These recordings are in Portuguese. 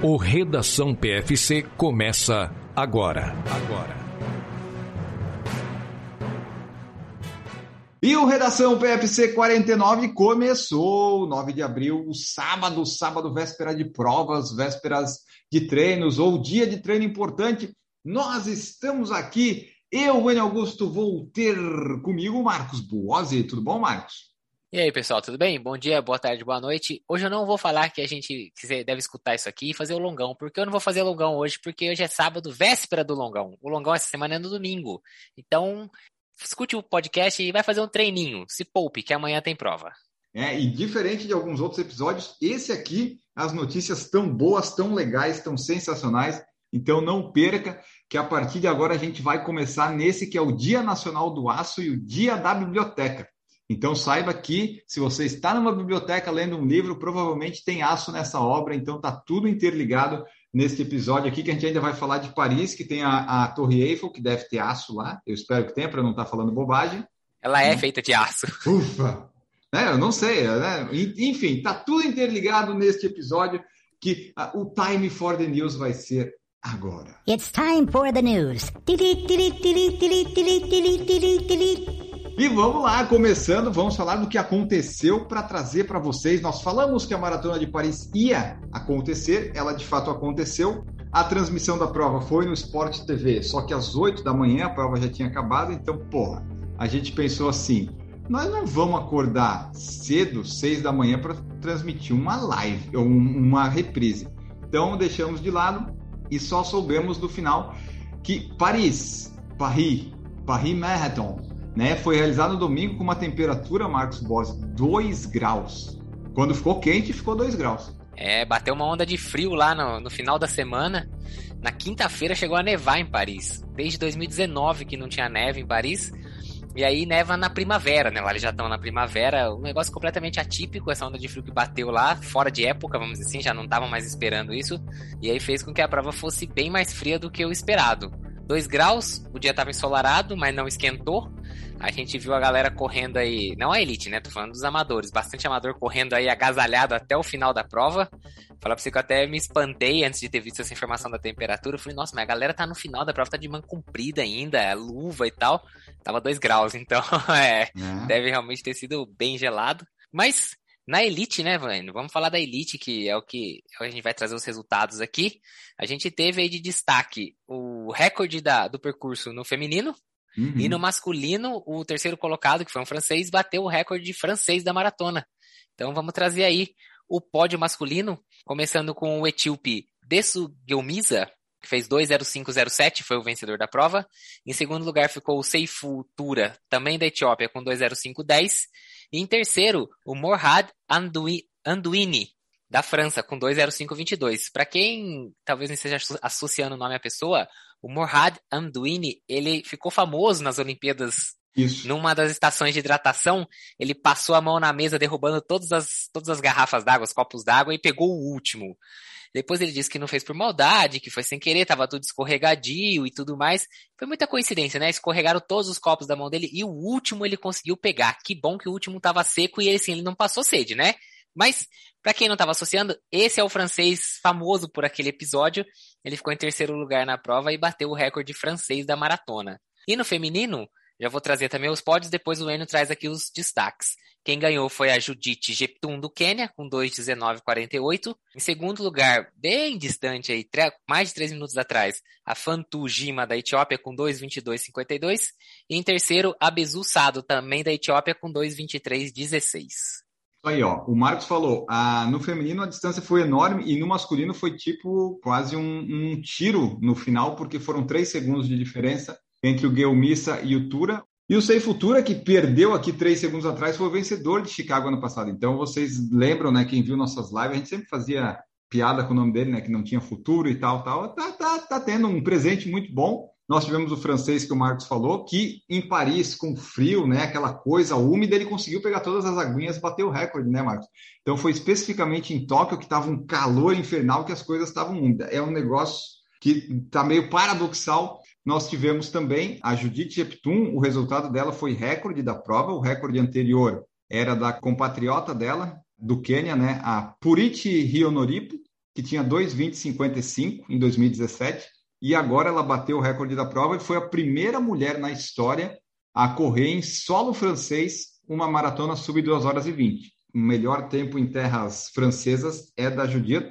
O Redação PFC começa agora. Agora. E o Redação PFC 49 começou 9 de abril, sábado, sábado, véspera de provas, vésperas de treinos ou dia de treino importante. Nós estamos aqui, eu, Enio Augusto, vou ter comigo o Marcos Buozzi. Tudo bom, Marcos? E aí, pessoal, tudo bem? Bom dia, boa tarde, boa noite. Hoje eu não vou falar que a gente deve escutar isso aqui e fazer o longão, porque eu não vou fazer longão hoje, porque hoje é sábado, véspera do longão. O longão essa semana é no domingo. Então, escute o podcast e vai fazer um treininho. Se poupe, que amanhã tem prova. É, e diferente de alguns outros episódios, esse aqui, as notícias tão boas, tão legais, tão sensacionais. Então não perca que a partir de agora a gente vai começar nesse que é o Dia Nacional do Aço e o Dia da Biblioteca. Então saiba que se você está numa biblioteca lendo um livro, provavelmente tem aço nessa obra, então tá tudo interligado neste episódio aqui que a gente ainda vai falar de Paris, que tem a, a Torre Eiffel, que deve ter aço lá. Eu espero que tenha para não estar tá falando bobagem. Ela é feita de aço. Ufa! É, eu não sei, né? Enfim, tá tudo interligado neste episódio que uh, o time for the news vai ser agora. It's time for the news. E vamos lá, começando, vamos falar do que aconteceu para trazer para vocês. Nós falamos que a Maratona de Paris ia acontecer, ela de fato aconteceu. A transmissão da prova foi no Sport TV, só que às 8 da manhã a prova já tinha acabado, então, porra, a gente pensou assim: nós não vamos acordar cedo, 6 da manhã, para transmitir uma live ou uma reprise. Então, deixamos de lado e só soubemos do final que Paris, Paris, Paris Marathon, né, foi realizado no domingo com uma temperatura, Marcos Boss, 2 graus. Quando ficou quente, ficou 2 graus. É, bateu uma onda de frio lá no, no final da semana. Na quinta-feira chegou a nevar em Paris. Desde 2019 que não tinha neve em Paris. E aí neva na primavera, né? Lá eles já estão na primavera. Um negócio completamente atípico, essa onda de frio que bateu lá, fora de época, vamos dizer assim, já não estavam mais esperando isso. E aí fez com que a prova fosse bem mais fria do que o esperado. 2 graus, o dia estava ensolarado, mas não esquentou a gente viu a galera correndo aí, não a elite, né? Tô falando dos amadores, bastante amador correndo aí agasalhado até o final da prova. Falar pra você que eu até me espantei antes de ter visto essa informação da temperatura. Eu falei, nossa, mas a galera tá no final da prova, tá de manga comprida ainda, é luva e tal. Tava 2 graus, então é, é, deve realmente ter sido bem gelado. Mas na Elite, né, Vânia? Vamos falar da Elite, que é o que a gente vai trazer os resultados aqui. A gente teve aí de destaque o recorde da, do percurso no feminino, Uhum. E no masculino, o terceiro colocado, que foi um francês, bateu o recorde de francês da maratona. Então vamos trazer aí o pódio masculino, começando com o etíope Dessu Gelmiza, que fez 2.0507, foi o vencedor da prova. Em segundo lugar ficou o Seifu Tura, também da Etiópia, com 2.0510. E em terceiro, o Morhad Anduini, da França, com 2.0522. Para quem talvez não esteja associando o nome à pessoa, o Morhad Amdouini, ele ficou famoso nas Olimpíadas. Isso. Numa das estações de hidratação, ele passou a mão na mesa, derrubando todas as, todas as garrafas d'água, os copos d'água, e pegou o último. Depois ele disse que não fez por maldade, que foi sem querer, tava tudo escorregadio e tudo mais. Foi muita coincidência, né? Escorregaram todos os copos da mão dele e o último ele conseguiu pegar. Que bom que o último tava seco e ele, assim, ele não passou sede, né? Mas, para quem não estava associando, esse é o francês famoso por aquele episódio. Ele ficou em terceiro lugar na prova e bateu o recorde francês da maratona. E no feminino, já vou trazer também os pódios, depois o Enio traz aqui os destaques. Quem ganhou foi a Judith Jeptum do Quênia, com 2,19,48. Em segundo lugar, bem distante aí, mais de três minutos atrás, a Fantu Jima da Etiópia com 2,22,52. E em terceiro, a Bezu Sado, também da Etiópia, com 2,23,16. Aí, ó, o Marcos falou, ah, no feminino a distância foi enorme e no masculino foi tipo quase um, um tiro no final, porque foram três segundos de diferença entre o Guilmissa e o Tura. E o Sei Futura, que perdeu aqui três segundos atrás, foi o vencedor de Chicago ano passado. Então vocês lembram, né? Quem viu nossas lives, a gente sempre fazia piada com o nome dele, né? Que não tinha futuro e tal, tal. Tá, tá, tá tendo um presente muito bom. Nós tivemos o francês que o Marcos falou, que em Paris, com frio, né, aquela coisa úmida, ele conseguiu pegar todas as aguinhas e bater o recorde, né, Marcos? Então foi especificamente em Tóquio que estava um calor infernal que as coisas estavam úmidas. É um negócio que está meio paradoxal. Nós tivemos também a Judith Jeptum, o resultado dela foi recorde da prova, o recorde anterior era da compatriota dela, do Quênia, né, a Puriti Rionoripo, que tinha 2,20,55 em 2017, e agora ela bateu o recorde da prova e foi a primeira mulher na história a correr em solo francês uma maratona sub 2 horas e 20. O melhor tempo em terras francesas é da Judith,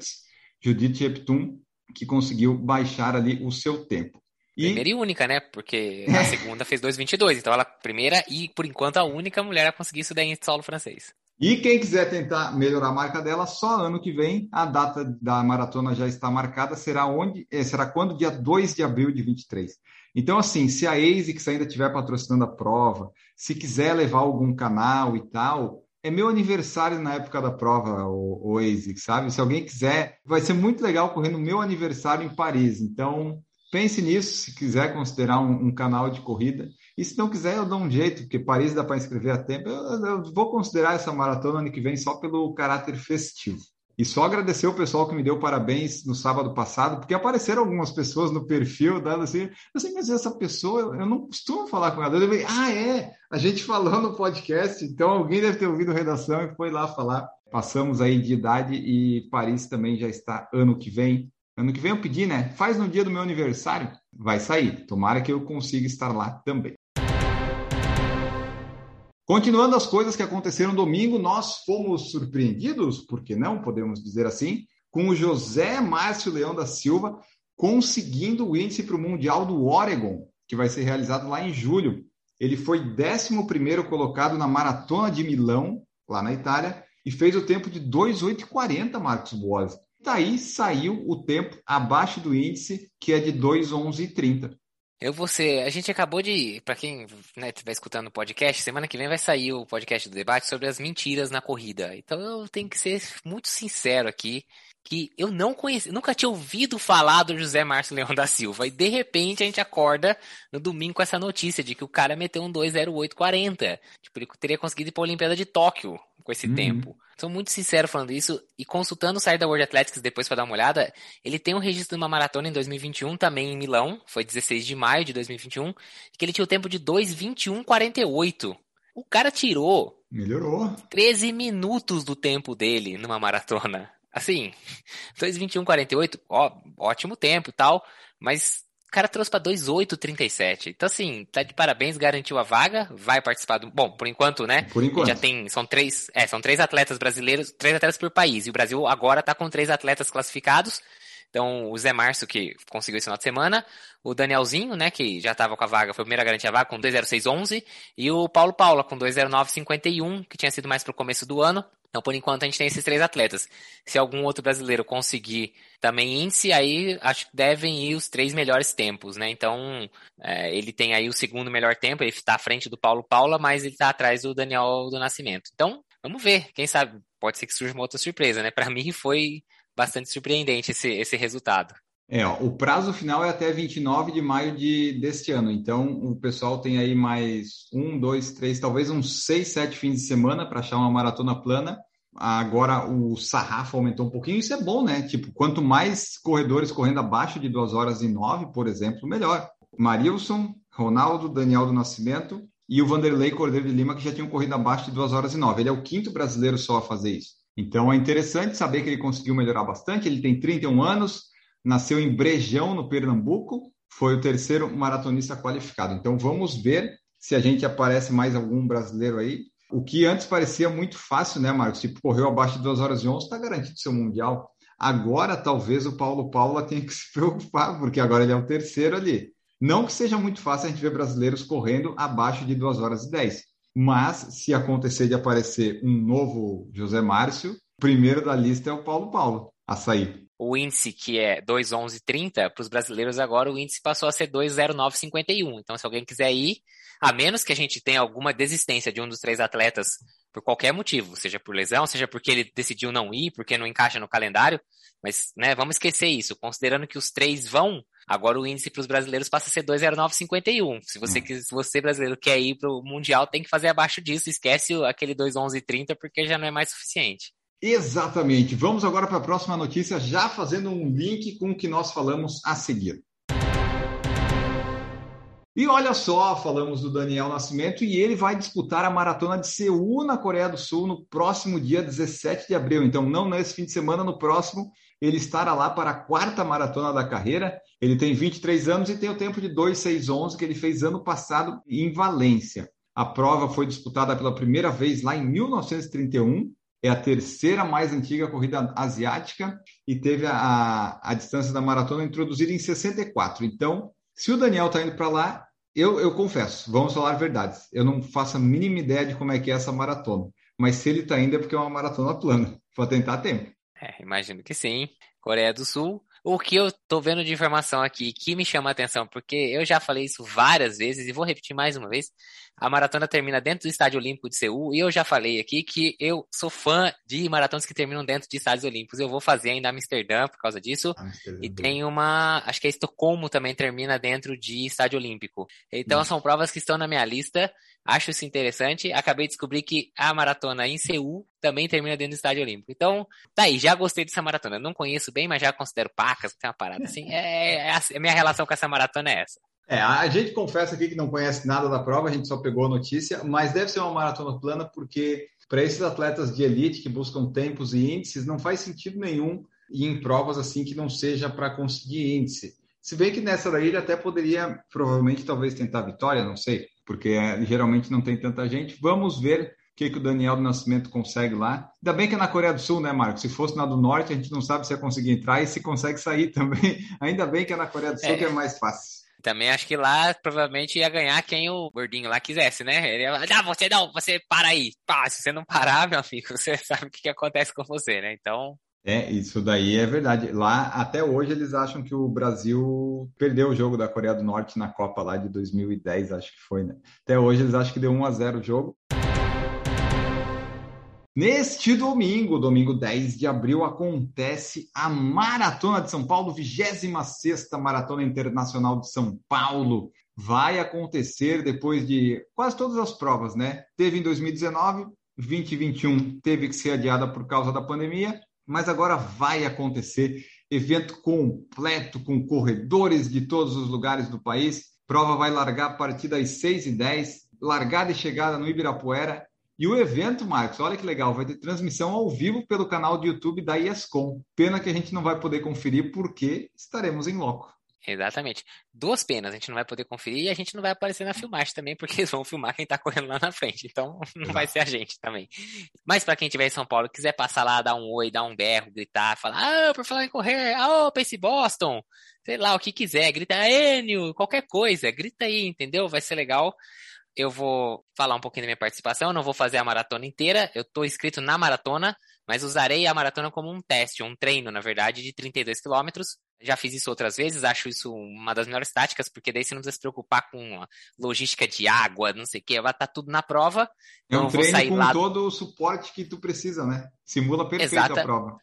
Judith Eptum, que conseguiu baixar ali o seu tempo. E... Primeira e única, né? Porque a segunda fez 2,22. Então ela primeira e, por enquanto, a única mulher a conseguir isso daí em solo francês. E quem quiser tentar melhorar a marca dela, só ano que vem, a data da maratona já está marcada, será onde? Eh, será quando? Dia 2 de abril de 23. Então, assim, se a ASICS ainda estiver patrocinando a prova, se quiser levar algum canal e tal, é meu aniversário na época da prova, o, o ASICS, sabe? Se alguém quiser, vai ser muito legal correr no meu aniversário em Paris. Então, pense nisso, se quiser considerar um, um, canal de corrida. E se não quiser, eu dou um jeito, porque Paris dá para inscrever a tempo. Eu, eu, vou considerar essa maratona ano que vem só pelo caráter festivo. E só agradecer o pessoal que me deu parabéns no sábado passado, porque apareceram algumas pessoas no perfil dando assim, assim, mas essa pessoa, eu não costumo falar com ela. Eu falei, ah, é, a gente falou no podcast, então alguém deve ter ouvido redação e foi lá falar. Passamos aí de idade e Paris também já está ano que vem. Ano que vem eu pedi, né? Faz no dia do meu aniversário, vai sair. Tomara que eu consiga estar lá também. Continuando as coisas que aconteceram domingo, nós fomos surpreendidos, por que não podemos dizer assim, com o José Márcio Leão da Silva conseguindo o índice para o Mundial do Oregon, que vai ser realizado lá em julho. Ele foi 11 colocado na Maratona de Milão, lá na Itália, e fez o tempo de 2,840, Marcos Boas. Daí saiu o tempo abaixo do índice, que é de 2,1130. Eu vou ser. A gente acabou de. Para quem né, estiver escutando o podcast, semana que vem vai sair o podcast do debate sobre as mentiras na corrida. Então eu tenho que ser muito sincero aqui que eu não conheci, nunca tinha ouvido falar do José Márcio Leão da Silva. E de repente a gente acorda no domingo com essa notícia de que o cara meteu um 20840. Tipo, ele teria conseguido ir para a Olimpíada de Tóquio com esse uhum. tempo. Sou muito sincero falando isso e consultando o site da World Athletics depois para dar uma olhada, ele tem um registro de uma maratona em 2021 também em Milão, foi 16 de maio de 2021, que ele tinha o tempo de 2:21:48. O cara tirou Melhorou. 13 minutos do tempo dele numa maratona. Assim, 2,21,48, ó, ótimo tempo e tal, mas o cara trouxe para 2,8,37. Então, assim, tá de parabéns, garantiu a vaga, vai participar do. Bom, por enquanto, né? Por enquanto. Já tem. São três. É, são três atletas brasileiros, três atletas por país. E o Brasil agora tá com três atletas classificados. Então, o Zé Márcio, que conseguiu esse final de semana, o Danielzinho, né, que já estava com a vaga, foi o primeiro a garantir a vaga, com 2,0611, e o Paulo Paula, com 2,0951, que tinha sido mais para o começo do ano. Então, por enquanto, a gente tem esses três atletas. Se algum outro brasileiro conseguir também índice, aí acho que devem ir os três melhores tempos, né? Então, é, ele tem aí o segundo melhor tempo, ele está à frente do Paulo Paula, mas ele está atrás do Daniel do Nascimento. Então, vamos ver, quem sabe, pode ser que surja uma outra surpresa, né? Para mim foi bastante surpreendente esse, esse resultado. É, ó, o prazo final é até 29 de maio de, deste ano. Então, o pessoal tem aí mais um, dois, três, talvez uns seis, sete fins de semana para achar uma maratona plana. Agora o sarrafo aumentou um pouquinho, isso é bom, né? Tipo, quanto mais corredores correndo abaixo de 2 horas e 9, por exemplo, melhor. Marilson, Ronaldo, Daniel do Nascimento e o Vanderlei Cordeiro de Lima, que já tinham corrido abaixo de 2 horas e 9. Ele é o quinto brasileiro só a fazer isso. Então é interessante saber que ele conseguiu melhorar bastante. Ele tem 31 anos, nasceu em Brejão, no Pernambuco, foi o terceiro maratonista qualificado. Então vamos ver se a gente aparece mais algum brasileiro aí. O que antes parecia muito fácil, né, Marcos? Se correu abaixo de 2 horas e 11, está garantido seu Mundial. Agora, talvez o Paulo Paula tenha que se preocupar, porque agora ele é o terceiro ali. Não que seja muito fácil a gente ver brasileiros correndo abaixo de 2 horas e 10. Mas, se acontecer de aparecer um novo José Márcio, o primeiro da lista é o Paulo Paulo a sair o índice que é 2,1130, para os brasileiros agora o índice passou a ser 2,0951. Então, se alguém quiser ir, a menos que a gente tenha alguma desistência de um dos três atletas por qualquer motivo, seja por lesão, seja porque ele decidiu não ir, porque não encaixa no calendário, mas né, vamos esquecer isso. Considerando que os três vão, agora o índice para os brasileiros passa a ser 2,0951. Se você, hum. se você brasileiro quer ir para o Mundial, tem que fazer abaixo disso. Esquece aquele 2,1130 porque já não é mais suficiente. Exatamente. Vamos agora para a próxima notícia, já fazendo um link com o que nós falamos a seguir. E olha só, falamos do Daniel Nascimento e ele vai disputar a maratona de Seul na Coreia do Sul no próximo dia 17 de abril. Então, não nesse fim de semana, no próximo, ele estará lá para a quarta maratona da carreira. Ele tem 23 anos e tem o tempo de 2,611 que ele fez ano passado em Valência. A prova foi disputada pela primeira vez lá em 1931. É a terceira mais antiga corrida asiática e teve a, a, distância da maratona introduzida em 64. Então, se o Daniel está indo para lá, eu, eu confesso, vamos falar verdades. Eu não faço a mínima ideia de como é que é essa maratona. Mas se ele está indo é porque é uma maratona plana. Vou tentar tempo. É, imagino que sim. Coreia do Sul. O que eu tô vendo de informação aqui que me chama a atenção, porque eu já falei isso várias vezes e vou repetir mais uma vez. A maratona termina dentro do Estádio Olímpico de Seul e eu já falei aqui que eu sou fã de maratonas que terminam dentro de estádios olímpicos. Eu vou fazer ainda Amsterdã por causa disso. Amsterdã. E tem uma, acho que a Estocolmo também termina dentro de estádio olímpico. Então hum. são provas que estão na minha lista. Acho isso interessante. Acabei de descobrir que a maratona em Seul também termina dentro do estádio olímpico. Então, tá aí, já gostei dessa maratona. Não conheço bem, mas já considero pacas, tem uma parada assim. É, é, a minha relação com essa maratona é essa. É, a gente confessa aqui que não conhece nada da prova, a gente só pegou a notícia, mas deve ser uma maratona plana porque para esses atletas de elite que buscam tempos e índices, não faz sentido nenhum ir em provas assim que não seja para conseguir índice. Se bem que nessa daí ele até poderia, provavelmente, talvez tentar vitória, não sei, porque é, geralmente não tem tanta gente. Vamos ver o que, que o Daniel do Nascimento consegue lá. Ainda bem que é na Coreia do Sul, né, Marco? Se fosse na do Norte, a gente não sabe se ia conseguir entrar e se consegue sair também. Ainda bem que é na Coreia do Sul, é. que é mais fácil. Também acho que lá provavelmente ia ganhar quem o gordinho lá quisesse, né? Ele ia falar, não, você não, você para aí. Pá, se você não parar, meu amigo, você sabe o que, que acontece com você, né? Então. É, isso daí é verdade. Lá, até hoje, eles acham que o Brasil perdeu o jogo da Coreia do Norte na Copa lá de 2010, acho que foi, né? Até hoje eles acham que deu 1 a 0 o jogo. Neste domingo, domingo 10 de abril, acontece a Maratona de São Paulo, 26 Maratona Internacional de São Paulo. Vai acontecer depois de quase todas as provas, né? Teve em 2019, 2021 teve que ser adiada por causa da pandemia, mas agora vai acontecer. Evento completo, com corredores de todos os lugares do país. Prova vai largar a partir das 6h10, largada e chegada no Ibirapuera e o evento, Marcos, olha que legal, vai ter transmissão ao vivo pelo canal do YouTube da ESCOM. Pena que a gente não vai poder conferir porque estaremos em loco. Exatamente. Duas penas, a gente não vai poder conferir e a gente não vai aparecer na filmagem também, porque eles vão filmar quem tá correndo lá na frente. Então, não vai ser a gente também. Mas para quem estiver em São Paulo, quiser passar lá, dar um oi, dar um berro, gritar, falar, ah, por falar em correr, ah, pense Boston, sei lá, o que quiser, grita Enio, qualquer coisa, grita aí, entendeu? Vai ser legal eu vou falar um pouquinho da minha participação, eu não vou fazer a maratona inteira, eu estou inscrito na maratona, mas usarei a maratona como um teste, um treino, na verdade, de 32 quilômetros. Já fiz isso outras vezes, acho isso uma das melhores táticas, porque daí você não precisa se preocupar com logística de água, não sei o que, vai estar tá tudo na prova. É um treino com lá... todo o suporte que tu precisa, né? Simula perfeito Exata... a prova.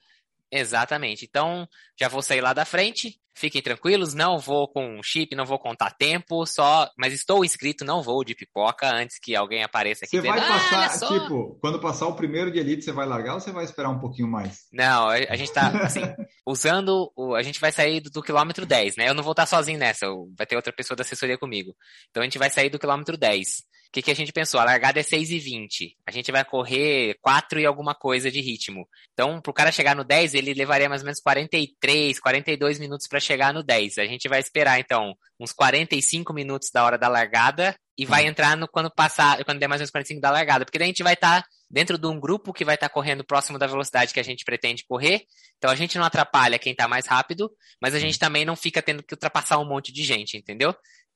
Exatamente. Então, já vou sair lá da frente. Fiquem tranquilos, não vou com chip, não vou contar tempo, só, mas estou inscrito, não vou de pipoca antes que alguém apareça aqui. Você vai passar, ah, tipo, quando passar o primeiro de elite, você vai largar ou você vai esperar um pouquinho mais? Não, a gente tá, assim, usando, o, a gente vai sair do, do, quilômetro 10, né? Eu não vou estar sozinho nessa, vai ter outra pessoa da assessoria comigo. Então a gente vai sair do quilômetro 10 que, que a gente pensou? A largada é 6 e 20. A gente vai correr 4 e alguma coisa de ritmo. Então, para o cara chegar no 10, ele levaria mais ou menos 43, 42 minutos para chegar no 10. A gente vai esperar, então, uns 45 minutos da hora da largada e vai hum. entrar no quando passar, quando der mais ou menos 45 da largada. Porque daí a gente vai estar tá dentro de um grupo que vai estar tá correndo próximo da velocidade que a gente pretende correr. Então a gente não atrapalha quem está mais rápido, mas a gente também não fica tendo que ultrapassar um monte de gente, entendeu?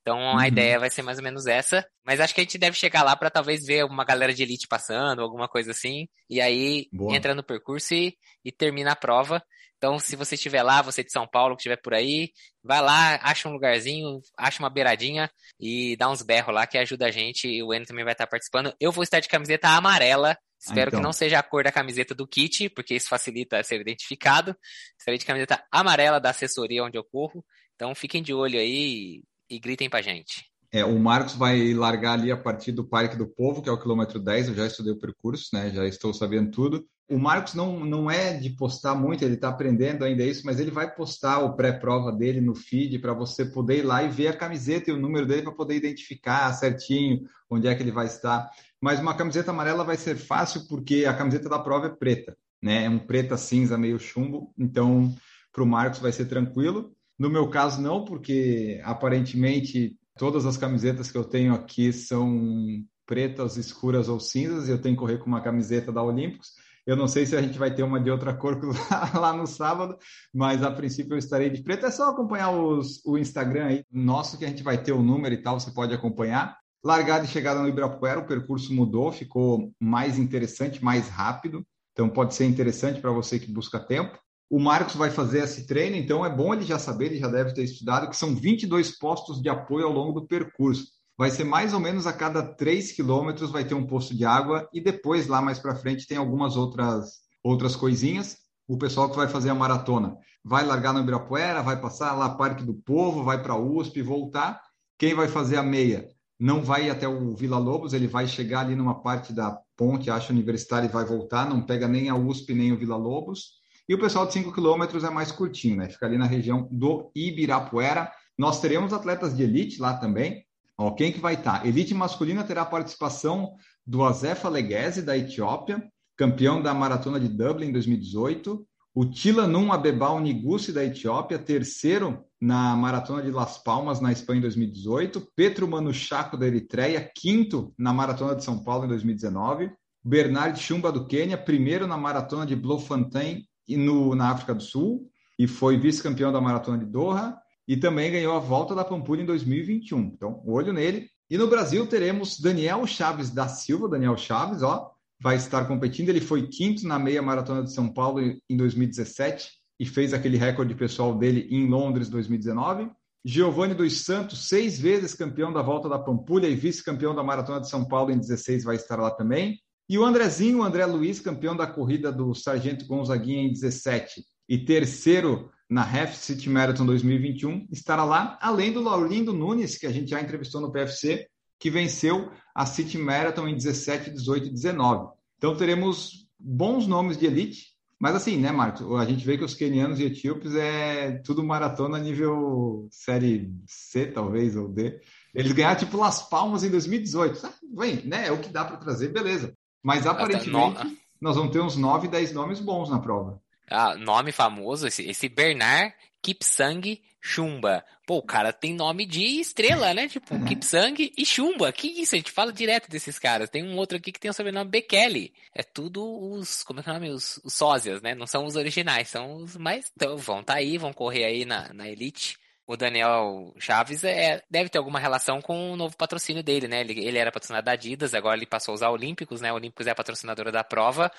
Então uhum. a ideia vai ser mais ou menos essa. Mas acho que a gente deve chegar lá para talvez ver uma galera de elite passando, alguma coisa assim. E aí Boa. entra no percurso e, e termina a prova. Então, se você estiver lá, você de São Paulo que estiver por aí, vai lá, acha um lugarzinho, acha uma beiradinha e dá uns berros lá que ajuda a gente. E o Enio também vai estar participando. Eu vou estar de camiseta amarela. Espero ah, então. que não seja a cor da camiseta do kit, porque isso facilita ser identificado. Estarei de camiseta amarela da assessoria onde eu corro. Então fiquem de olho aí e gritem pra gente. É, o Marcos vai largar ali a partir do Parque do Povo, que é o quilômetro 10, eu já estudei o percurso, né? Já estou sabendo tudo. O Marcos não, não é de postar muito, ele está aprendendo ainda isso, mas ele vai postar o pré-prova dele no feed para você poder ir lá e ver a camiseta e o número dele para poder identificar certinho onde é que ele vai estar. Mas uma camiseta amarela vai ser fácil porque a camiseta da prova é preta, né? É um preta cinza meio chumbo, então para o Marcos vai ser tranquilo. No meu caso, não, porque aparentemente todas as camisetas que eu tenho aqui são pretas, escuras ou cinzas, e eu tenho que correr com uma camiseta da Olímpicos. Eu não sei se a gente vai ter uma de outra cor lá no sábado, mas a princípio eu estarei de preto. É só acompanhar os, o Instagram aí nosso que a gente vai ter o número e tal, você pode acompanhar. Largada e chegada no Ibirapuera, o percurso mudou, ficou mais interessante, mais rápido. Então pode ser interessante para você que busca tempo. O Marcos vai fazer esse treino, então é bom ele já saber, ele já deve ter estudado, que são 22 postos de apoio ao longo do percurso. Vai ser mais ou menos a cada 3 quilômetros vai ter um posto de água e depois, lá mais para frente, tem algumas outras, outras coisinhas. O pessoal que vai fazer a maratona vai largar no Ibirapuera, vai passar lá Parque do Povo, vai para USP, voltar. Quem vai fazer a meia não vai até o Vila Lobos, ele vai chegar ali numa parte da ponte, acho, universitária e vai voltar, não pega nem a USP nem o Vila Lobos. E o pessoal de 5 quilômetros é mais curtinho, né? Fica ali na região do Ibirapuera. Nós teremos atletas de elite lá também. Ó, quem que vai estar? Tá? Elite masculina terá a participação do Azefa Leguese, da Etiópia, campeão da maratona de Dublin em 2018. O Tilanum Abebal Nigusi, da Etiópia, terceiro na maratona de Las Palmas, na Espanha, em 2018. Petro Manuchaco, da Eritreia, quinto na maratona de São Paulo, em 2019. Bernard Chumba, do Quênia, primeiro na maratona de Bloemfontein e no, na África do Sul e foi vice-campeão da Maratona de Doha e também ganhou a volta da Pampulha em 2021. Então, olho nele. E no Brasil teremos Daniel Chaves da Silva, Daniel Chaves, ó, vai estar competindo. Ele foi quinto na meia maratona de São Paulo em 2017 e fez aquele recorde pessoal dele em Londres 2019. Giovanni dos Santos, seis vezes campeão da volta da Pampulha e vice-campeão da maratona de São Paulo em 16, vai estar lá também. E o Andrezinho, o André Luiz, campeão da corrida do Sargento Gonzaguinha em 17 e terceiro na Half City Marathon 2021, estará lá, além do Laurindo Nunes, que a gente já entrevistou no PFC, que venceu a City Marathon em 17, 18 e 19. Então teremos bons nomes de elite, mas assim, né, Marcos? A gente vê que os quenianos e etíopes é tudo maratona nível série C, talvez, ou D. Eles ganharam tipo Las Palmas em 2018. Ah, vem, né? É o que dá para trazer, beleza. Mas aparentemente no... nós vamos ter uns 9, 10 nomes bons na prova. Ah, nome famoso, esse, esse Bernard Kipsang Chumba. Pô, o cara tem nome de estrela, né? Tipo, uhum. Kipsang e Chumba. Que isso? A gente fala direto desses caras. Tem um outro aqui que tem o sobrenome Bekele. É tudo os, como é que é o nome? Os, os sósias, né? Não são os originais, são os mais, então, vão tá aí, vão correr aí na, na elite o Daniel Chaves é, deve ter alguma relação com o novo patrocínio dele, né? Ele, ele era patrocinado da Adidas, agora ele passou a usar Olímpicos, né? O Olímpicos é a patrocinadora da prova.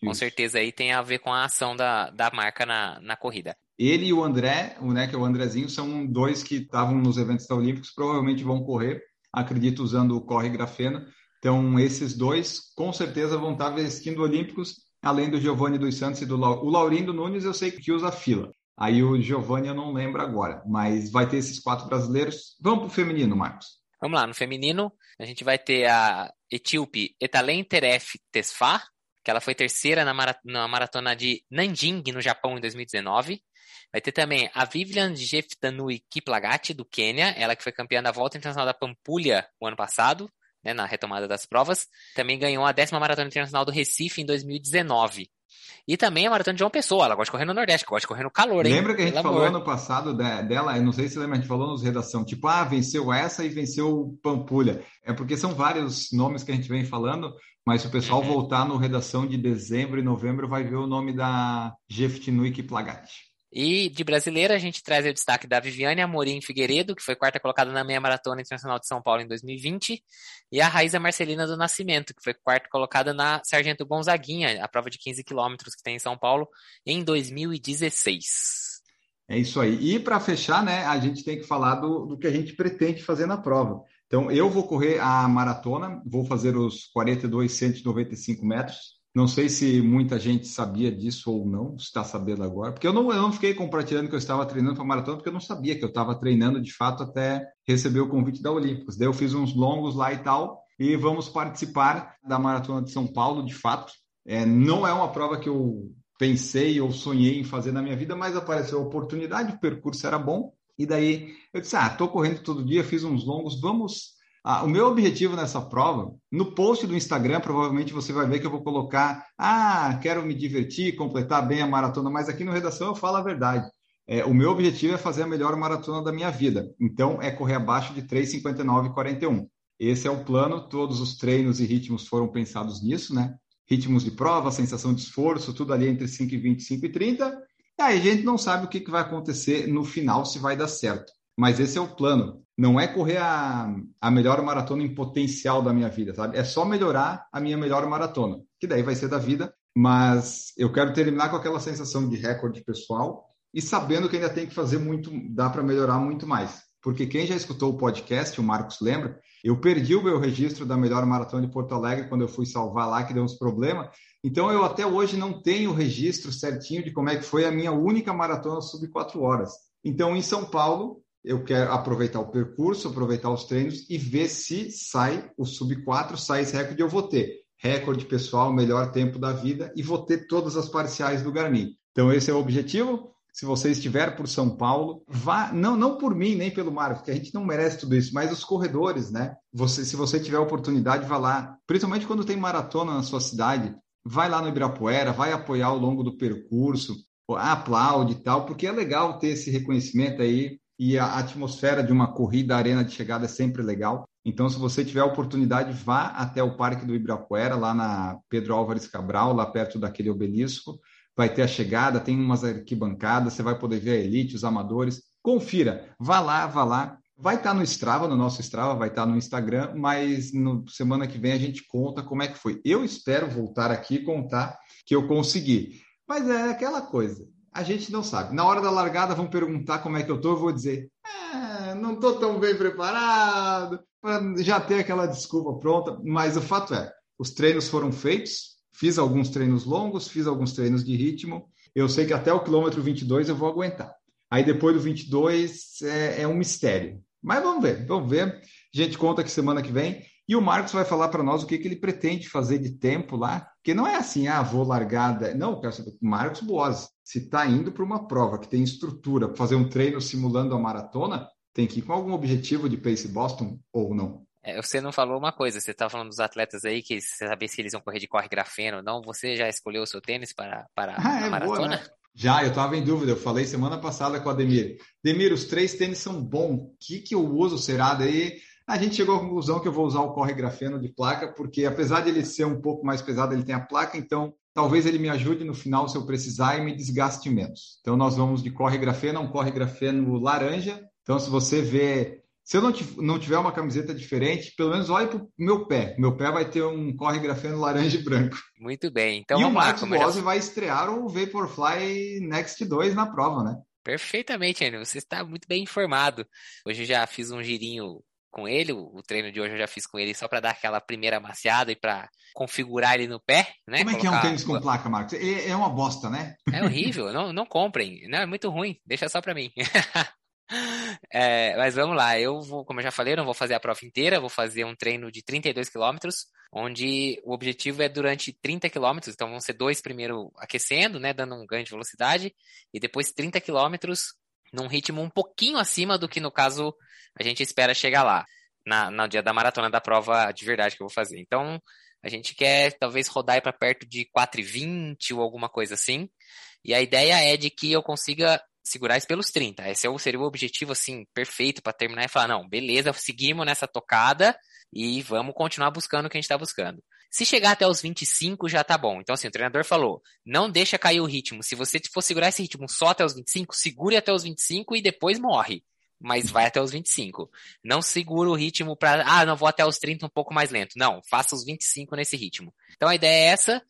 Com Isso. certeza aí tem a ver com a ação da, da marca na, na corrida. Ele e o André, o, né, que é o Andrezinho, são dois que estavam nos eventos da Olímpicos, provavelmente vão correr, acredito, usando o Corre Grafeno. Então, esses dois, com certeza, vão estar vestindo Olímpicos, além do Giovanni dos Santos e do o Laurindo Nunes, eu sei que usa fila. Aí o Giovanni eu não lembro agora, mas vai ter esses quatro brasileiros. Vamos para o feminino, Marcos. Vamos lá, no feminino a gente vai ter a etíope Etalen Teref que ela foi terceira na, na, maratona de Nanjing, no Japão, em 2019. Vai ter também a Vivian Jeftanui Kiplagat, do Quênia, ela que foi campeã da Volta Internacional da Pampulha o ano passado, né, na retomada das provas. Também ganhou a décima Maratona Internacional do Recife em 2019. E também a maratona de João Pessoa, ela gosta de correr no Nordeste, gosta de correr no calor, hein? Lembra que a gente Pelo falou amor. ano passado dela, eu não sei se lembra, a gente falou nos redação, tipo, ah, venceu essa e venceu Pampulha. É porque são vários nomes que a gente vem falando, mas se o pessoal uhum. voltar no redação de dezembro e novembro, vai ver o nome da Jeftinuik Plagat. E de brasileira, a gente traz o destaque da Viviane Amorim Figueiredo, que foi quarta colocada na meia maratona internacional de São Paulo em 2020, e a Raíza Marcelina do Nascimento, que foi quarta colocada na Sargento Gonzaguinha, a prova de 15 quilômetros que tem em São Paulo, em 2016. É isso aí. E para fechar, né, a gente tem que falar do, do que a gente pretende fazer na prova. Então, eu vou correr a maratona, vou fazer os 42, 195 metros. Não sei se muita gente sabia disso ou não, está sabendo agora, porque eu não, eu não fiquei compartilhando que eu estava treinando para maratona, porque eu não sabia que eu estava treinando de fato até receber o convite da Olímpicos. Daí eu fiz uns longos lá e tal, e vamos participar da maratona de São Paulo, de fato. É, não é uma prova que eu pensei ou sonhei em fazer na minha vida, mas apareceu a oportunidade, o percurso era bom, e daí eu disse: ah, estou correndo todo dia, fiz uns longos, vamos ah, o meu objetivo nessa prova, no post do Instagram, provavelmente você vai ver que eu vou colocar: ah, quero me divertir, completar bem a maratona, mas aqui no Redação eu falo a verdade. é, o meu objetivo é fazer a melhor maratona da minha vida. Então, é correr abaixo de 3,59,41. Esse é o plano, todos os treinos e ritmos foram pensados nisso, né? Ritmos de prova, sensação de esforço, tudo ali entre 5,20 e 5,30. E aí a gente não sabe o que, que vai acontecer no final, se vai dar certo. Mas esse é o plano. Não é correr a, a melhor maratona em potencial da minha vida, sabe? É só melhorar a minha melhor maratona, que daí vai ser da vida. Mas eu quero terminar com aquela sensação de recorde pessoal e sabendo que ainda tem que fazer muito, dá para melhorar muito mais. Porque quem já escutou o podcast, o Marcos lembra, eu perdi o meu registro da melhor maratona de Porto Alegre quando eu fui salvar lá, que deu uns problemas. Então eu até hoje não tenho o registro certinho de como é que foi a minha única maratona sub 4 horas. Então em São Paulo, eu quero aproveitar o percurso, aproveitar os treinos e ver se sai o sub 4, sai esse recorde, eu vou ter recorde pessoal, melhor tempo da vida e vou ter todas as parciais do Garmin. Então esse é o objetivo se você estiver por São Paulo, vá, não, não por mim, nem pelo Marcos, porque a gente não merece tudo isso, mas os corredores, né? Você, se você tiver oportunidade, vá lá. Principalmente quando tem maratona na sua cidade, vai lá no Ibirapuera, vai apoiar ao longo do percurso, aplaude e tal, porque é legal ter esse reconhecimento aí e a atmosfera de uma corrida, a arena de chegada é sempre legal. Então, se você tiver a oportunidade, vá até o Parque do Ibirapuera, lá na Pedro Álvares Cabral, lá perto daquele obelisco vai ter a chegada, tem umas arquibancadas, você vai poder ver a elite, os amadores. Confira, vá lá, vá lá. Vai estar tá no Strava, no nosso Strava, vai estar tá no Instagram, mas no semana que vem a gente conta como é que foi. Eu espero voltar aqui e contar que eu consegui. Mas é aquela coisa, a gente não sabe. Na hora da largada vão perguntar como é que eu tô, eu vou dizer, é, não estou tão bem preparado, para já ter aquela desculpa pronta, mas o fato é, os treinos foram feitos, Fiz alguns treinos longos, fiz alguns treinos de ritmo. Eu sei que até o quilômetro 22 eu vou aguentar. Aí depois do 22 é, é um mistério. Mas vamos ver, vamos ver. A gente conta que semana que vem. E o Marcos vai falar para nós o que, que ele pretende fazer de tempo lá. Porque não é assim, ah, vou largar. Não, quero saber. Marcos Boas, se está indo para uma prova que tem estrutura, fazer um treino simulando a maratona, tem que ir com algum objetivo de Pace Boston ou não? É, você não falou uma coisa, você estava falando dos atletas aí, que você sabia se eles vão correr de corre grafeno ou não. Você já escolheu o seu tênis para, para ah, a é maratona? Boa, né? Já, eu estava em dúvida. Eu falei semana passada com o Ademir. Ademir, os três tênis são bons. O que, que eu uso será? Daí a gente chegou à conclusão que eu vou usar o corre grafeno de placa, porque apesar de ele ser um pouco mais pesado, ele tem a placa, então talvez ele me ajude no final se eu precisar e me desgaste menos. Então nós vamos de corre grafeno, um corre grafeno laranja. Então se você vê se eu não, tiver uma camiseta diferente, pelo menos olhe para o meu pé. Meu pé vai ter um corre grafeno laranja e branco. Muito bem. Então e vamos o Marcos Bose já... vai estrear o Vaporfly Next 2 na prova, né? Perfeitamente, Enio. Você está muito bem informado. Hoje eu já fiz um girinho com ele, o treino de hoje eu já fiz com ele só para dar aquela primeira amaciada e para configurar ele no pé, né? Como é Colocar... que é um tênis com placa, Marcos? É, é uma bosta, né? É horrível, não, não comprem, não, é muito ruim, deixa só para mim. É, mas vamos lá, eu vou, como eu já falei, eu não vou fazer a prova inteira, vou fazer um treino de 32 quilômetros, onde o objetivo é durante 30 quilômetros, então vão ser dois primeiro aquecendo, né, dando um ganho de velocidade, e depois 30 quilômetros num ritmo um pouquinho acima do que, no caso, a gente espera chegar lá, na, no dia da maratona da prova de verdade que eu vou fazer. Então, a gente quer talvez rodar para perto de 4,20 ou alguma coisa assim, e a ideia é de que eu consiga segurar isso pelos 30. Esse é seria o objetivo, assim, perfeito para terminar e falar, não, beleza, seguimos nessa tocada e vamos continuar buscando o que a gente está buscando. Se chegar até os 25, já tá bom. Então, assim, o treinador falou, não deixa cair o ritmo. Se você for segurar esse ritmo só até os 25, segure até os 25 e depois morre. Mas vai até os 25. Não segura o ritmo para, ah, não vou até os 30 um pouco mais lento. Não, faça os 25 nesse ritmo. Então, a ideia é essa.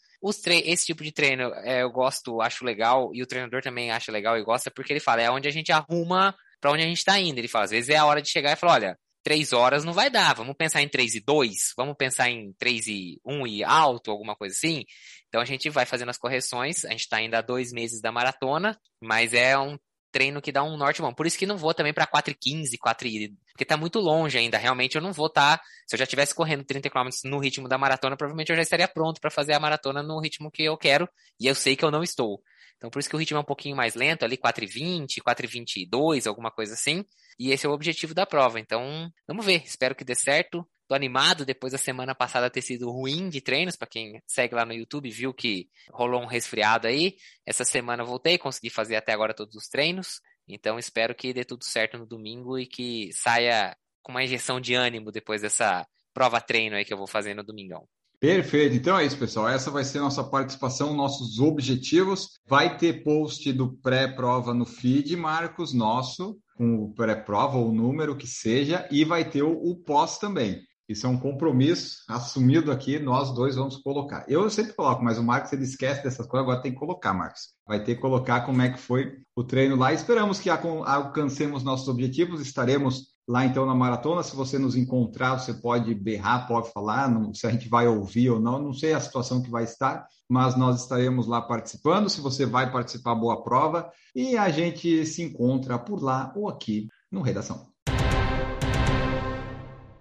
Esse tipo de treino é, eu gosto, acho legal, e o treinador também acha legal e gosta, porque ele fala, é onde a gente arruma para onde a gente está indo. Ele fala, às vezes é a hora de chegar e falar, olha, três horas não vai dar, vamos pensar em três e dois, vamos pensar em três e um e alto, alguma coisa assim. Então a gente vai fazendo as correções, a gente está ainda há dois meses da maratona, mas é um treino que dá um norte bom. Por isso que não vou também para 4,15, 4 porque tá muito longe ainda. Realmente eu não vou estar. Tá, se eu já estivesse correndo 30 km no ritmo da maratona, provavelmente eu já estaria pronto para fazer a maratona no ritmo que eu quero, e eu sei que eu não estou. Então por isso que o ritmo é um pouquinho mais lento, ali 4,20, 4,22, alguma coisa assim. E esse é o objetivo da prova. Então, vamos ver. Espero que dê certo. Tô animado depois da semana passada ter sido ruim de treinos, para quem segue lá no YouTube viu que rolou um resfriado aí. Essa semana voltei, consegui fazer até agora todos os treinos. Então espero que dê tudo certo no domingo e que saia com uma injeção de ânimo depois dessa prova treino aí que eu vou fazer no domingão. Perfeito. Então é isso, pessoal. Essa vai ser nossa participação, nossos objetivos. Vai ter post do pré-prova no feed, Marcos, nosso, com o pré-prova, ou o número que seja, e vai ter o, o pós também. Isso é um compromisso assumido aqui, nós dois vamos colocar. Eu sempre coloco, mas o Marcos ele esquece dessas coisas, agora tem que colocar, Marcos. Vai ter que colocar como é que foi o treino lá. Esperamos que alcancemos nossos objetivos. Estaremos lá então na maratona. Se você nos encontrar, você pode berrar, pode falar, não, se a gente vai ouvir ou não, não sei a situação que vai estar, mas nós estaremos lá participando. Se você vai participar, boa prova. E a gente se encontra por lá ou aqui no Redação.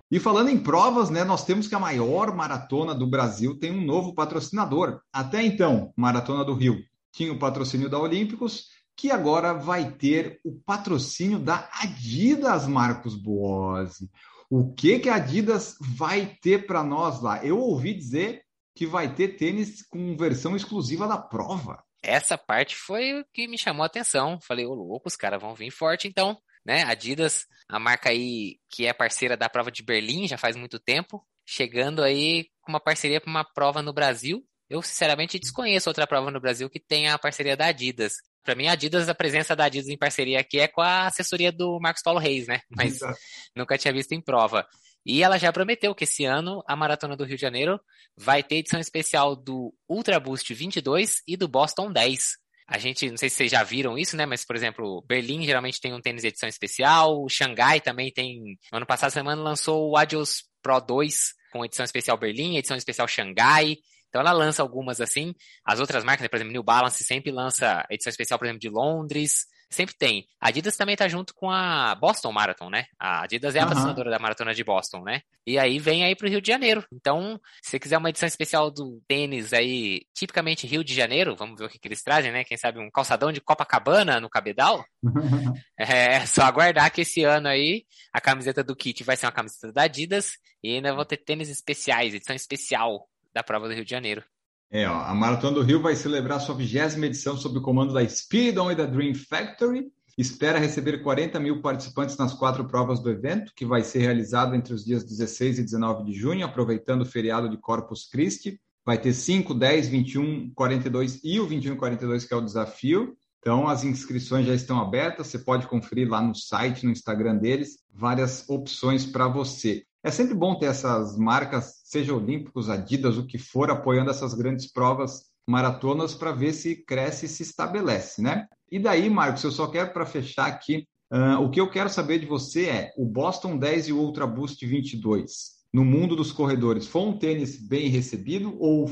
E falando em provas, né, nós temos que a maior maratona do Brasil tem um novo patrocinador. Até então, Maratona do Rio tinha o patrocínio da Olímpicos que agora vai ter o patrocínio da Adidas, Marcos Boazzi. O que que a Adidas vai ter para nós lá? Eu ouvi dizer que vai ter tênis com versão exclusiva da prova. Essa parte foi o que me chamou a atenção. Falei, ô louco, os caras vão vir forte então, né? Adidas, a marca aí que é parceira da prova de Berlim já faz muito tempo, chegando aí com uma parceria para uma prova no Brasil. Eu, sinceramente, desconheço outra prova no Brasil que tenha a parceria da Adidas. Para mim, a Adidas, a presença da Adidas em parceria aqui é com a assessoria do Marcos Paulo Reis, né? Mas Exato. nunca tinha visto em prova. E ela já prometeu que esse ano a Maratona do Rio de Janeiro vai ter edição especial do Ultra Boost 22 e do Boston 10. A gente, não sei se vocês já viram isso, né? Mas, por exemplo, Berlim geralmente tem um tênis de edição especial, Xangai também tem. Ano passado, semana, lançou o Adios Pro 2 com edição especial Berlim, edição especial Xangai. Então ela lança algumas assim. As outras marcas, por exemplo, New Balance sempre lança edição especial, por exemplo, de Londres. Sempre tem. A Adidas também tá junto com a Boston Marathon, né? A Adidas é a uhum. patrocinadora da maratona de Boston, né? E aí vem aí pro Rio de Janeiro. Então, se você quiser uma edição especial do tênis aí, tipicamente Rio de Janeiro, vamos ver o que, que eles trazem, né? Quem sabe um calçadão de Copacabana no Cabedal? é só aguardar que esse ano aí a camiseta do kit vai ser uma camiseta da Adidas e ainda vão ter tênis especiais, edição especial da prova do Rio de Janeiro. É, ó, a Maratona do Rio vai celebrar sua vigésima edição sob o comando da Speedon e da Dream Factory. Espera receber 40 mil participantes nas quatro provas do evento, que vai ser realizado entre os dias 16 e 19 de junho, aproveitando o feriado de Corpus Christi. Vai ter 5, 10, 21, 42 e o 21 e 42, que é o desafio. Então, as inscrições já estão abertas, você pode conferir lá no site, no Instagram deles, várias opções para você. É sempre bom ter essas marcas, seja Olímpicos, Adidas, o que for, apoiando essas grandes provas maratonas para ver se cresce e se estabelece, né? E daí, Marcos, eu só quero para fechar aqui, uh, o que eu quero saber de você é o Boston 10 e o Ultra Boost 22 no mundo dos corredores, foi um tênis bem recebido ou,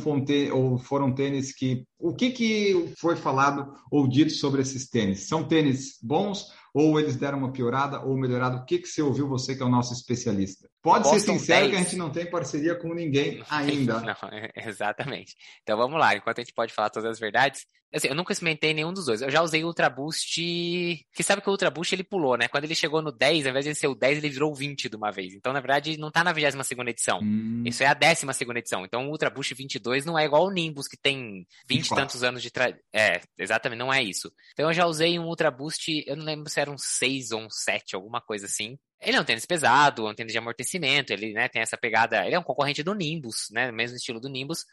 ou foram tênis que. O que, que foi falado ou dito sobre esses tênis? São tênis bons ou eles deram uma piorada ou melhorada? O que, que você ouviu, você que é o nosso especialista? Pode ser sincero 10. que a gente não tem parceria com ninguém ainda. não, exatamente. Então vamos lá, enquanto a gente pode falar todas as verdades, Assim, eu nunca experimentei nenhum dos dois. Eu já usei o Ultra Boost. Que sabe que o Ultra Boost ele pulou, né? Quando ele chegou no 10, ao invés de ser o 10, ele virou o 20 de uma vez. Então, na verdade, não tá na 22 edição. Hum. Isso é a 12 edição. Então, o Ultra Boost 22 não é igual ao Nimbus, que tem 20 e tantos anos de. Tra... É, exatamente, não é isso. Então, eu já usei um Ultra Boost, eu não lembro se era um 6 ou um 7, alguma coisa assim. Ele é um tênis pesado, é um tênis de amortecimento, ele né, tem essa pegada. Ele é um concorrente do Nimbus, né? Mesmo estilo do Nimbus.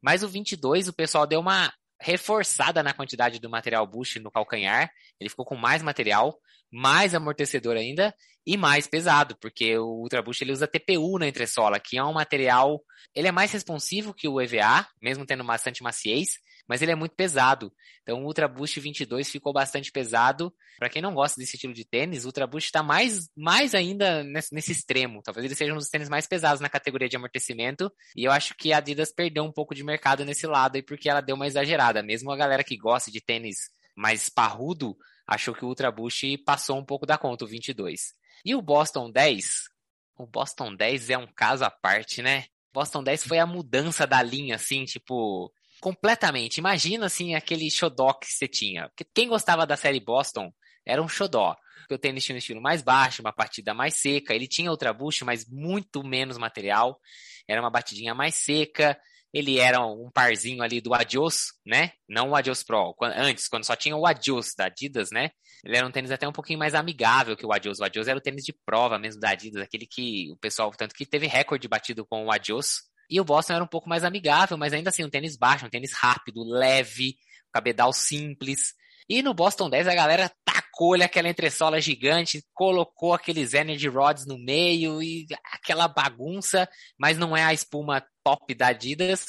Mas o 22, o pessoal deu uma reforçada na quantidade do material bush no calcanhar. Ele ficou com mais material, mais amortecedor ainda e mais pesado, porque o Ultra Boost ele usa TPU na entressola, que é um material, ele é mais responsivo que o EVA, mesmo tendo bastante maciez, mas ele é muito pesado. Então o Ultra Boost 22 ficou bastante pesado. Para quem não gosta desse estilo de tênis, o Ultra Boost está mais, mais ainda nesse, nesse, extremo. Talvez ele seja um dos tênis mais pesados na categoria de amortecimento. E eu acho que a Adidas perdeu um pouco de mercado nesse lado aí porque ela deu uma exagerada. Mesmo a galera que gosta de tênis mais parrudo achou que o Ultra Boost passou um pouco da conta, o 22. E o Boston 10? O Boston 10 é um caso à parte, né? Boston 10 foi a mudança da linha, assim, tipo, completamente. Imagina, assim, aquele xodó que você tinha. Porque quem gostava da série Boston era um xodó. o tênis tinha um estilo mais baixo, uma partida mais seca. Ele tinha outra bucha, mas muito menos material. Era uma batidinha mais seca. Ele era um parzinho ali do Adios, né? Não o Adios Pro. Antes, quando só tinha o Adios da Adidas, né? Ele era um tênis até um pouquinho mais amigável que o Adios. O Adios era o tênis de prova mesmo da Adidas, aquele que o pessoal, tanto que teve recorde batido com o Adios. E o Boston era um pouco mais amigável, mas ainda assim um tênis baixo, um tênis rápido, leve, cabedal simples. E no Boston 10 a galera tacou-lhe aquela entressola gigante, colocou aqueles Energy Rods no meio e aquela bagunça, mas não é a espuma top da Adidas.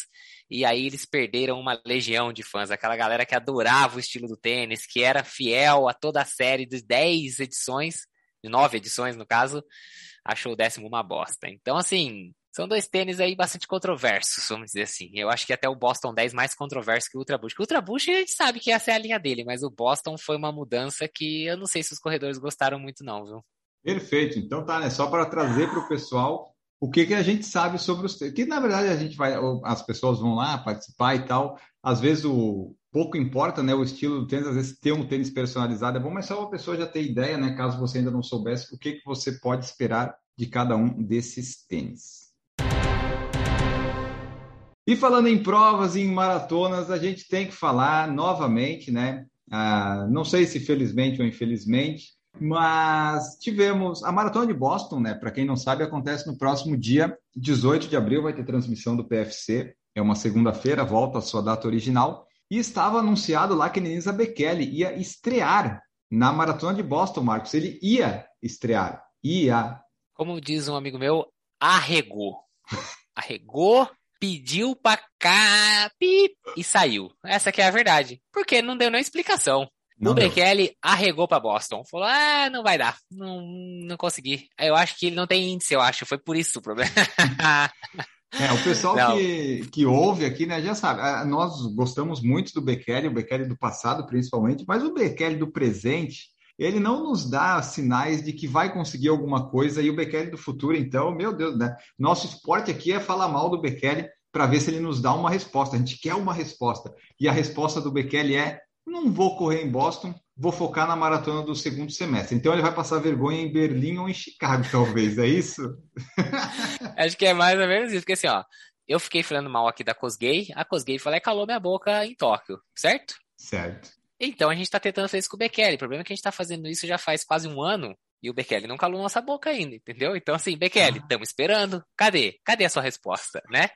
E aí eles perderam uma legião de fãs, aquela galera que adorava o estilo do tênis, que era fiel a toda a série de 10 edições, de 9 edições no caso, achou o décimo uma bosta. Então, assim, são dois tênis aí bastante controversos, vamos dizer assim. Eu acho que até o Boston 10 mais controverso que o Ultra Boost. O Ultra Boost a gente sabe que essa é a linha dele, mas o Boston foi uma mudança que eu não sei se os corredores gostaram muito não, viu? Perfeito. Então tá, né? Só para trazer para o pessoal o que, que a gente sabe sobre os. Que na verdade a gente vai, as pessoas vão lá participar e tal. Às vezes o pouco importa, né? O estilo do tênis, às vezes ter um tênis personalizado é bom, mas só a pessoa já ter ideia, né? Caso você ainda não soubesse, o que, que você pode esperar de cada um desses tênis. E falando em provas e em maratonas, a gente tem que falar novamente, né? Ah, não sei se felizmente ou infelizmente, mas tivemos a maratona de Boston, né? Para quem não sabe, acontece no próximo dia 18 de abril, vai ter transmissão do PFC. É uma segunda-feira, volta à sua data original. E estava anunciado lá que Denisa Bekele ia estrear na maratona de Boston, Marcos. Ele ia estrear. Ia. Como diz um amigo meu, arregou. Arregou pediu pra cá e saiu. Essa que é a verdade. Porque não deu nem explicação. Não o Bekele arregou para Boston. Falou: ah, não vai dar. Não, não consegui. Eu acho que ele não tem índice, eu acho. Foi por isso o problema. É, o pessoal que, que ouve aqui, né, já sabe. Ah, nós gostamos muito do Bekele, o Bekele do passado principalmente, mas o Bekele do presente ele não nos dá sinais de que vai conseguir alguma coisa e o Bekele do futuro, então, meu Deus, né? Nosso esporte aqui é falar mal do Bekele para ver se ele nos dá uma resposta. A gente quer uma resposta. E a resposta do Bekele é: não vou correr em Boston, vou focar na maratona do segundo semestre. Então ele vai passar vergonha em Berlim ou em Chicago, talvez, é isso? Acho que é mais ou menos isso, porque assim, ó, eu fiquei falando mal aqui da Cosgay, a Cosgay falou, calou minha boca em Tóquio, certo? Certo. Então a gente está tentando fazer isso com o Bekele. O problema é que a gente está fazendo isso já faz quase um ano e o Bekele não calou nossa boca ainda, entendeu? Então, assim, Bekele, estamos esperando. Cadê? Cadê a sua resposta, né?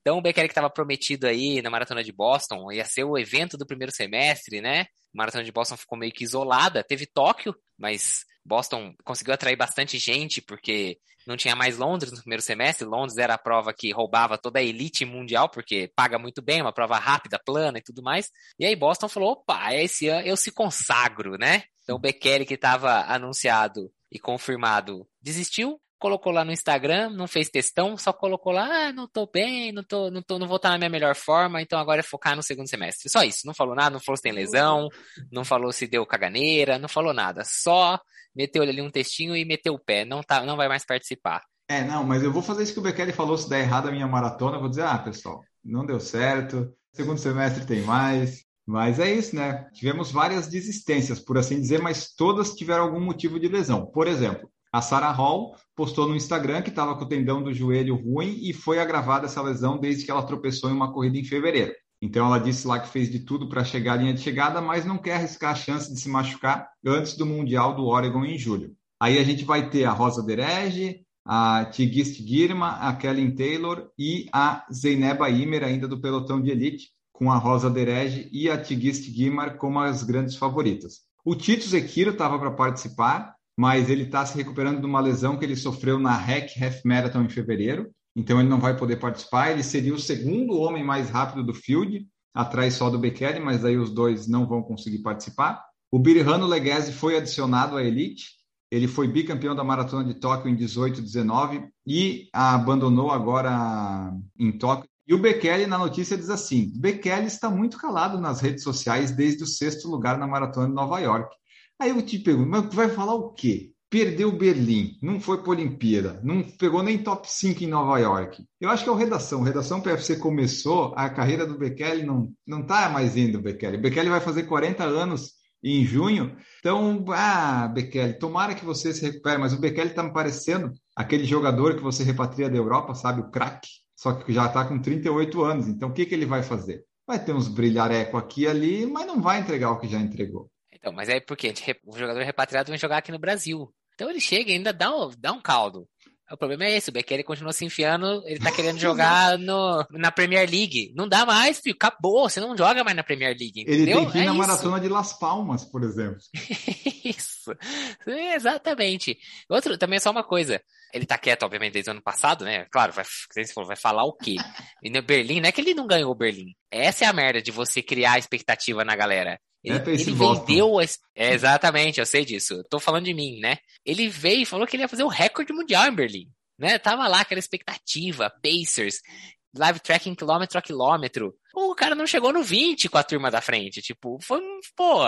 Então, o Bekele que estava prometido aí na Maratona de Boston, ia ser o evento do primeiro semestre, né? A Maratona de Boston ficou meio que isolada. Teve Tóquio, mas Boston conseguiu atrair bastante gente, porque não tinha mais Londres no primeiro semestre. Londres era a prova que roubava toda a elite mundial, porque paga muito bem, uma prova rápida, plana e tudo mais. E aí Boston falou: opa, esse ano eu se consagro, né? Então o Bekele, que estava anunciado e confirmado, desistiu, colocou lá no Instagram, não fez testão, só colocou lá, ah, não tô bem, não tô, não tô, não vou estar na minha melhor forma, então agora é focar no segundo semestre. Só isso, não falou nada, não falou se tem lesão, não falou se deu caganeira, não falou nada, só meteu ali um textinho e meteu o pé, não tá, não vai mais participar. É, não, mas eu vou fazer isso que o Bekele falou, se der errado a minha maratona, eu vou dizer, ah, pessoal, não deu certo, segundo semestre tem mais, mas é isso, né? Tivemos várias desistências, por assim dizer, mas todas tiveram algum motivo de lesão. Por exemplo, a Sarah Hall postou no Instagram que estava com o tendão do joelho ruim e foi agravada essa lesão desde que ela tropeçou em uma corrida em fevereiro. Então ela disse lá que fez de tudo para chegar à linha de chegada, mas não quer arriscar a chance de se machucar antes do Mundial do Oregon em julho. Aí a gente vai ter a Rosa Derege, a Tigist Girma, a Kellen Taylor e a Zeyneba Imer, ainda do pelotão de elite, com a Rosa Derege e a Tigist Guimar como as grandes favoritas. O Tito Zekiro estava para participar, mas ele está se recuperando de uma lesão que ele sofreu na REC Half Marathon em fevereiro, então ele não vai poder participar. Ele seria o segundo homem mais rápido do field, atrás só do Bekele, mas aí os dois não vão conseguir participar. O Birihano Leguese foi adicionado à elite. Ele foi bicampeão da maratona de Tóquio em 18 e 19 e abandonou agora em Tóquio. E o Bekele, na notícia, diz assim: Bekele está muito calado nas redes sociais desde o sexto lugar na maratona de Nova York. Aí eu te pergunto, mas vai falar o quê? Perdeu Berlim, não foi para a Olimpíada, não pegou nem top 5 em Nova York. Eu acho que é o Redação. O Redação PFC começou, a carreira do Bekele não, não tá mais indo, Bekele. Bekele vai fazer 40 anos em junho. Então, ah, Bekele, tomara que você se recupere, mas o Bekele está me parecendo aquele jogador que você repatria da Europa, sabe, o craque, só que já está com 38 anos. Então, o que, que ele vai fazer? Vai ter uns brilhareco aqui e ali, mas não vai entregar o que já entregou. Então, mas é porque o jogador repatriado vai jogar aqui no Brasil. Então ele chega e ainda dá um, dá um caldo. O problema é esse, o Bekele continua se enfiando, ele tá querendo jogar no, na Premier League. Não dá mais, filho, acabou, você não joga mais na Premier League, entendeu? Ele tem que ir é na isso. maratona de Las Palmas, por exemplo. isso, exatamente. Outro, também é só uma coisa, ele tá quieto, obviamente, desde o ano passado, né? Claro, vai, vai falar o quê? E no Berlim, não é que ele não ganhou o Berlim. Essa é a merda de você criar expectativa na galera. Ele, É ele vendeu. a É, exatamente, eu sei disso. Tô falando de mim, né? Ele veio e falou que ele ia fazer o recorde mundial em Berlim. Né? Tava lá aquela expectativa, Pacers, live tracking quilômetro a quilômetro. O cara não chegou no 20 com a turma da frente. Tipo, foi, um- pô,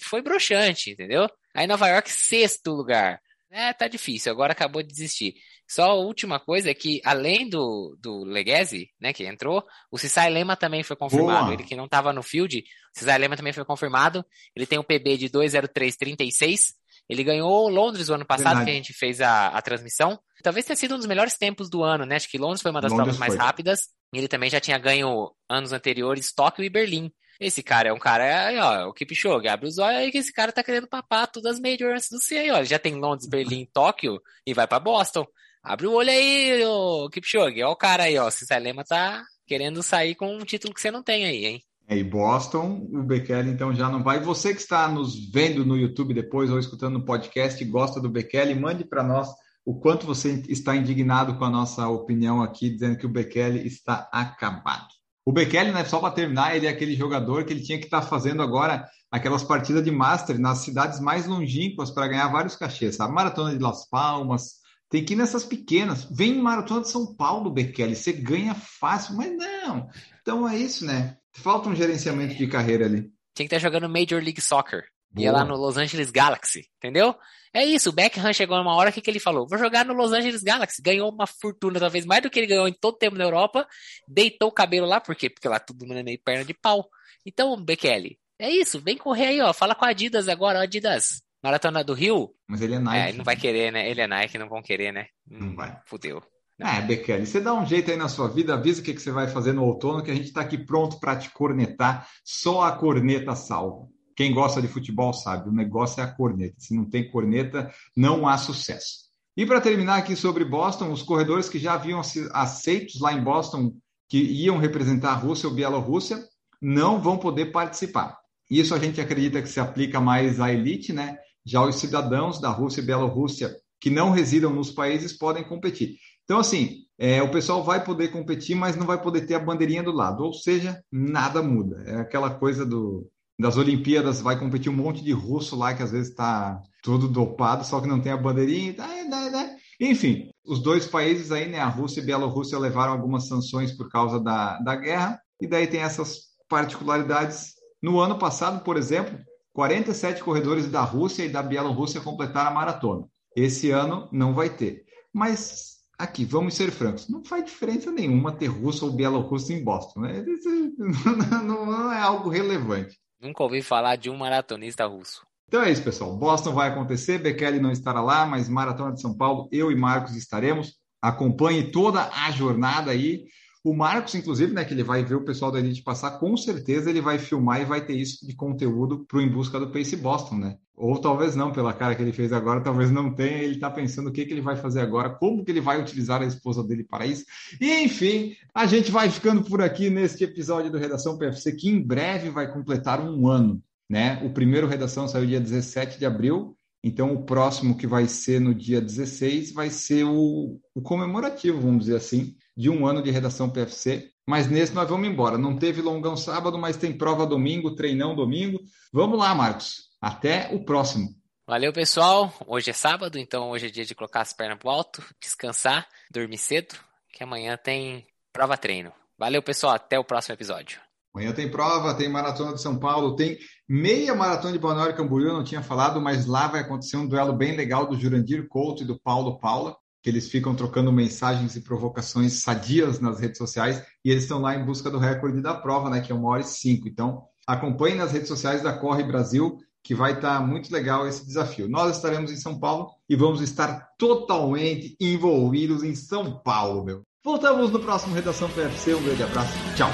foi broxante, entendeu? Aí Nova York, sexto lugar. É, tá difícil, agora acabou de desistir. Só a última coisa é que, além do, do Leguese, né, que entrou, o Cisai Lema também foi confirmado. Boa. Ele que não tava no field, o Cisai Lema também foi confirmado. Ele tem um PB de 20336. Ele ganhou Londres o ano passado, Verdade. que a gente fez a, a transmissão. Talvez tenha sido um dos melhores tempos do ano, né? Acho que Londres foi uma das Londres provas mais foi. rápidas. E ele também já tinha ganho anos anteriores Tóquio e Berlim. Esse cara é um cara, ó, o Kipchoge, abre os olhos aí que esse cara tá querendo papar todas as majors do C aí, ó. Ele já tem Londres, Berlim, Tóquio e vai pra Boston. Abre o olho aí, ô Kipchoge. Ó o cara aí, ó. Cesar Lema tá querendo sair com um título que você não tem aí, hein? É, e Boston, o Bekele então já não vai. Você que está nos vendo no YouTube depois ou escutando no podcast e gosta do Bekele, mande para nós o quanto você está indignado com a nossa opinião aqui, dizendo que o Bekele está acabado. O Bekele, né, só para terminar, ele é aquele jogador que ele tinha que estar fazendo agora aquelas partidas de Master nas cidades mais longínquas para ganhar vários cachês, sabe? Maratona de Las Palmas, tem que ir nessas pequenas. Vem em Maratona de São Paulo, Bekele, você ganha fácil, mas não. Então é isso, né? Falta um gerenciamento de carreira ali. Tinha que estar jogando Major League Soccer. Ia Boa. lá no Los Angeles Galaxy, entendeu? É isso, o Beckham chegou numa hora, o que, que ele falou? Vou jogar no Los Angeles Galaxy. Ganhou uma fortuna, talvez mais do que ele ganhou em todo o tempo na Europa. Deitou o cabelo lá, por quê? Porque lá tudo mundo é meio perna de pau. Então, Bekele, é isso, vem correr aí, ó. Fala com a Adidas agora, ó, Adidas. Maratona do Rio? Mas ele é É, Nike. ele não vai querer, né? Ele é Nike, não vão querer, né? Não vai. Fudeu. É, Bekele, você dá um jeito aí na sua vida, avisa o que, que você vai fazer no outono, que a gente está aqui pronto para te cornetar. Só a corneta salva. Quem gosta de futebol sabe, o negócio é a corneta. Se não tem corneta, não há sucesso. E para terminar aqui sobre Boston, os corredores que já haviam aceitos lá em Boston, que iam representar a Rússia ou Bielorrússia, não vão poder participar. Isso a gente acredita que se aplica mais à elite, né? Já os cidadãos da Rússia e Bielorrússia que não residam nos países podem competir. Então, assim, é, o pessoal vai poder competir, mas não vai poder ter a bandeirinha do lado. Ou seja, nada muda. É aquela coisa do, das Olimpíadas, vai competir um monte de russo lá que às vezes está tudo dopado, só que não tem a bandeirinha. Enfim, os dois países aí, né, a Rússia e a Bielorrússia, levaram algumas sanções por causa da, da guerra, e daí tem essas particularidades. No ano passado, por exemplo, 47 corredores da Rússia e da Bielorrússia completaram a maratona. Esse ano não vai ter. Mas aqui, vamos ser francos, não faz diferença nenhuma ter russo ou bielorrusso em Boston. Né? Não é algo relevante. Nunca ouvi falar de um maratonista russo. Então é isso, pessoal. Boston vai acontecer, Bekele não estará lá, mas Maratona de São Paulo, eu e Marcos estaremos. Acompanhe toda a jornada aí. O Marcos, inclusive, né, que ele vai ver o pessoal da Elite passar, com certeza ele vai filmar e vai ter isso de conteúdo para o Em Busca do Pace Boston, né? Ou talvez não, pela cara que ele fez agora, talvez não tenha. Ele está pensando o que, que ele vai fazer agora, como que ele vai utilizar a esposa dele para isso. E, enfim, a gente vai ficando por aqui neste episódio do Redação PFC, que em breve vai completar um ano. Né? O primeiro Redação saiu dia 17 de abril, então o próximo que vai ser no dia 16 vai ser o, o comemorativo, vamos dizer assim, de um ano de Redação PFC. Mas nesse nós vamos embora. Não teve longão sábado, mas tem prova domingo, treinão domingo. Vamos lá, Marcos. Até o próximo. Valeu, pessoal. Hoje é sábado, então hoje é dia de colocar as pernas pro alto, descansar, dormir cedo, que amanhã tem prova treino. Valeu, pessoal. Até o próximo episódio. Amanhã tem prova, tem Maratona de São Paulo, tem meia Maratona de Balneário Camboriú, eu não tinha falado, mas lá vai acontecer um duelo bem legal do Jurandir Couto e do Paulo Paula, que eles ficam trocando mensagens e provocações sadias nas redes sociais, e eles estão lá em busca do recorde da prova, né, que é uma hora e cinco. Então, acompanhe nas redes sociais da Corre Brasil, que vai estar tá muito legal esse desafio. Nós estaremos em São Paulo e vamos estar totalmente envolvidos em São Paulo, meu. Voltamos no próximo Redação PFC. Um grande abraço. Tchau.